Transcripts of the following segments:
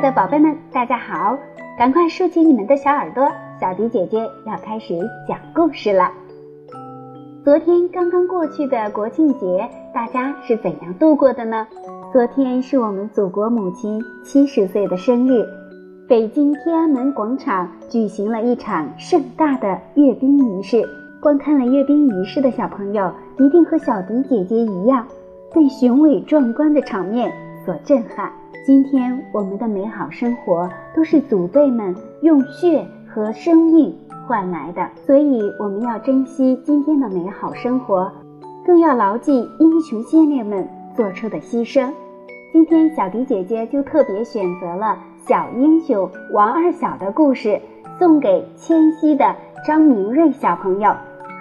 的宝贝们，大家好！赶快竖起你们的小耳朵，小迪姐姐要开始讲故事了。昨天刚刚过去的国庆节，大家是怎样度过的呢？昨天是我们祖国母亲七十岁的生日，北京天安门广场举行了一场盛大的阅兵仪式。观看了阅兵仪式的小朋友，一定和小迪姐姐一样，被雄伟壮观的场面所震撼。今天我们的美好生活都是祖辈们用血和生命换来的，所以我们要珍惜今天的美好生活，更要牢记英雄先烈们做出的牺牲。今天小迪姐姐就特别选择了小英雄王二小的故事，送给迁西的张明瑞小朋友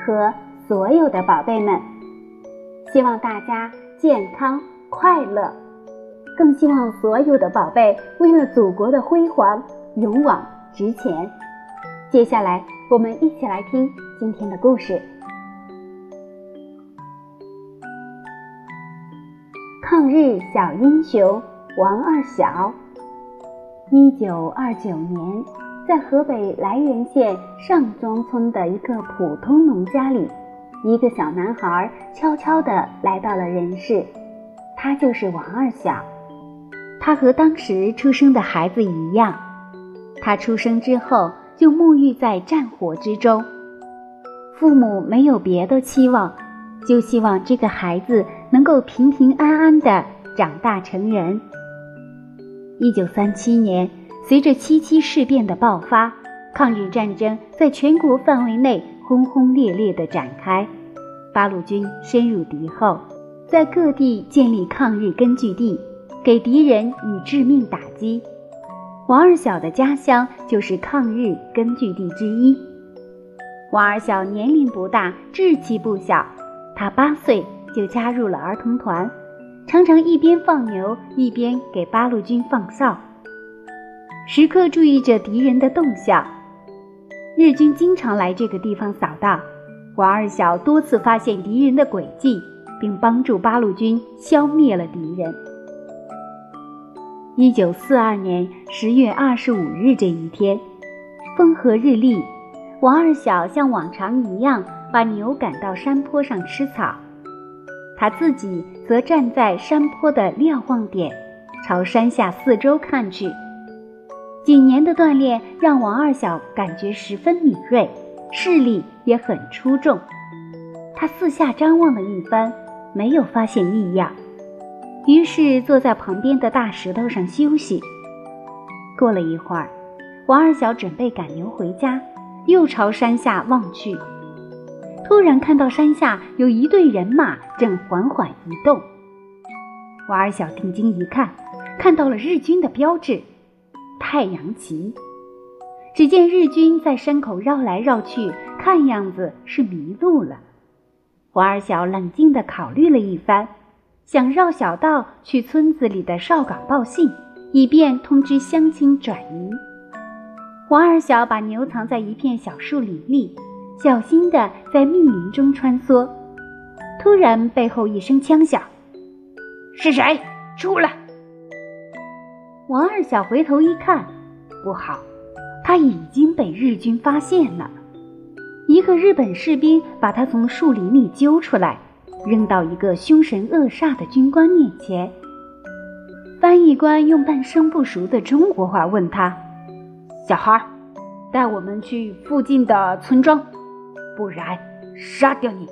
和所有的宝贝们，希望大家健康快乐。更希望所有的宝贝为了祖国的辉煌勇往直前。接下来，我们一起来听今天的故事：抗日小英雄王二小。一九二九年，在河北涞源县上庄村的一个普通农家里，一个小男孩悄悄地来到了人世，他就是王二小。他和当时出生的孩子一样，他出生之后就沐浴在战火之中，父母没有别的期望，就希望这个孩子能够平平安安的长大成人。一九三七年，随着七七事变的爆发，抗日战争在全国范围内轰轰烈烈的展开，八路军深入敌后，在各地建立抗日根据地。给敌人以致命打击。王二小的家乡就是抗日根据地之一。王二小年龄不大，志气不小。他八岁就加入了儿童团，常常一边放牛一边给八路军放哨，时刻注意着敌人的动向。日军经常来这个地方扫荡，王二小多次发现敌人的诡计，并帮助八路军消灭了敌人。一九四二年十月二十五日这一天，风和日丽，王二小像往常一样把牛赶到山坡上吃草，他自己则站在山坡的瞭望点，朝山下四周看去。几年的锻炼让王二小感觉十分敏锐，视力也很出众。他四下张望了一番，没有发现异样。于是坐在旁边的大石头上休息。过了一会儿，王二小准备赶牛回家，又朝山下望去，突然看到山下有一队人马正缓缓移动。王二小定睛一看，看到了日军的标志——太阳旗。只见日军在山口绕来绕去，看样子是迷路了。王二小冷静地考虑了一番。想绕小道去村子里的哨岗报信，以便通知乡亲转移。王二小把牛藏在一片小树林里，小心地在密林中穿梭。突然，背后一声枪响：“是谁？出来！”王二小回头一看，不好，他已经被日军发现了。一个日本士兵把他从树林里揪出来。扔到一个凶神恶煞的军官面前，翻译官用半生不熟的中国话问他：“小孩，带我们去附近的村庄，不然杀掉你。”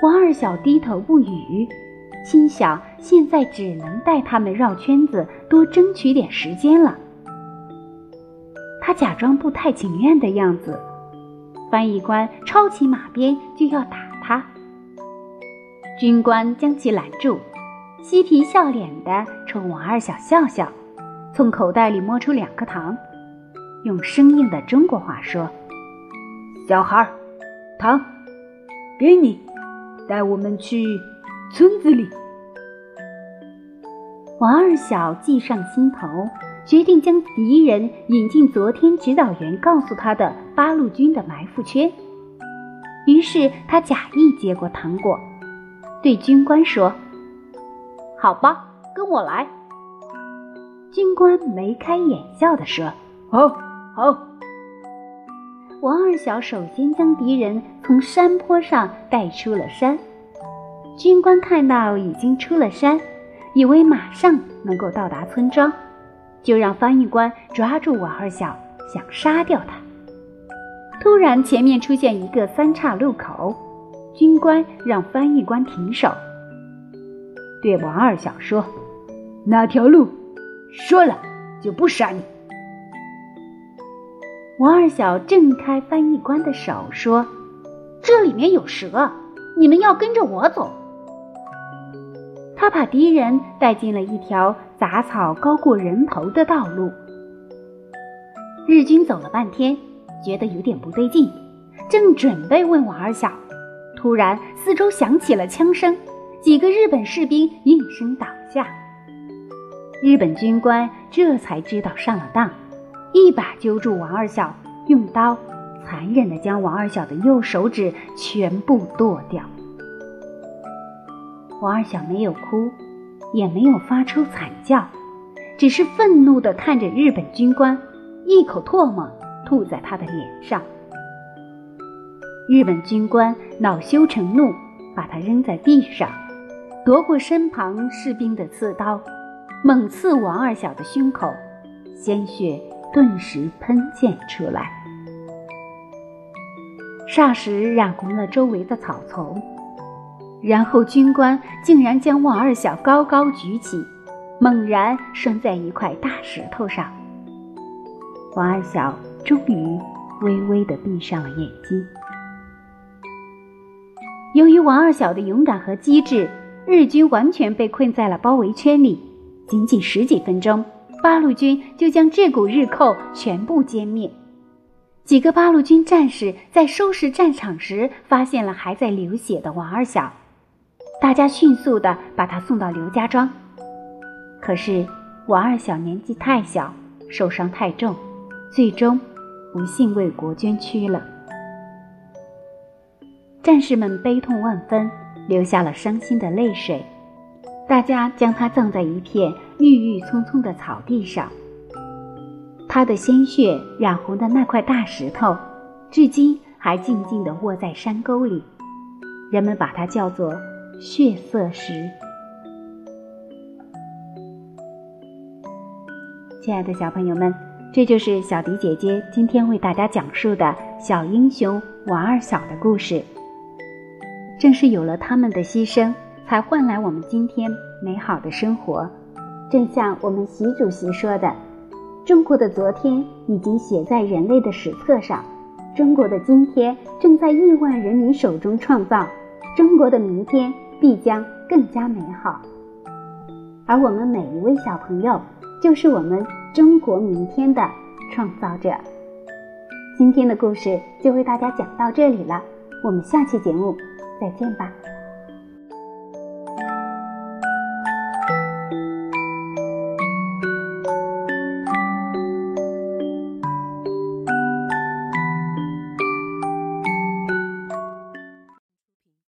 王二小低头不语，心想：现在只能带他们绕圈子，多争取点时间了。他假装不太情愿的样子，翻译官抄起马鞭就要打。军官将其拦住，嬉皮笑脸地冲王二小笑笑，从口袋里摸出两颗糖，用生硬的中国话说：“小孩，糖，给你，带我们去村子里。”王二小计上心头，决定将敌人引进昨天指导员告诉他的八路军的埋伏圈。于是他假意接过糖果。对军官说：“好吧，跟我来。”军官眉开眼笑地说：“好，好。”王二小首先将敌人从山坡上带出了山。军官看到已经出了山，以为马上能够到达村庄，就让翻译官抓住王二小，想杀掉他。突然，前面出现一个三岔路口，军官让翻译官停手，对王二小说：“哪条路？说了就不杀你。”王二小挣开翻译官的手，说：“这里面有蛇，你们要跟着我走。”他把敌人带进了一条杂草高过人头的道路。日军走了半天，觉得有点不对劲，正准备问王二小，突然四周响起了枪声，几个日本士兵应声倒下。日本军官这才知道上了当。一把揪住王二小，用刀残忍地将王二小的右手指全部剁掉。王二小没有哭，也没有发出惨叫，只是愤怒地看着日本军官，一口唾沫吐在他的脸上。日本军官恼羞成怒，把他扔在地上，夺过身旁士兵的刺刀，猛刺王二小的胸口，鲜血。顿时喷溅出来，霎时染红了周围的草丛。然后军官竟然将王二小高高举起，猛然拴在一块大石头上。王二小终于微微地闭上了眼睛。由于王二小的勇敢和机智，日军完全被困在了包围圈里，仅仅十几分钟。八路军就将这股日寇全部歼灭。几个八路军战士在收拾战场时，发现了还在流血的王二小，大家迅速地把他送到刘家庄。可是王二小年纪太小，受伤太重，最终不幸为国捐躯了。战士们悲痛万分，流下了伤心的泪水。大家将他葬在一片郁郁葱葱的草地上。他的鲜血染红的那块大石头，至今还静静地卧在山沟里。人们把它叫做“血色石”。亲爱的小朋友们，这就是小迪姐姐今天为大家讲述的小英雄王二小的故事。正是有了他们的牺牲。才换来我们今天美好的生活。正像我们习主席说的：“中国的昨天已经写在人类的史册上，中国的今天正在亿万人民手中创造，中国的明天必将更加美好。”而我们每一位小朋友，就是我们中国明天的创造者。今天的故事就为大家讲到这里了，我们下期节目再见吧。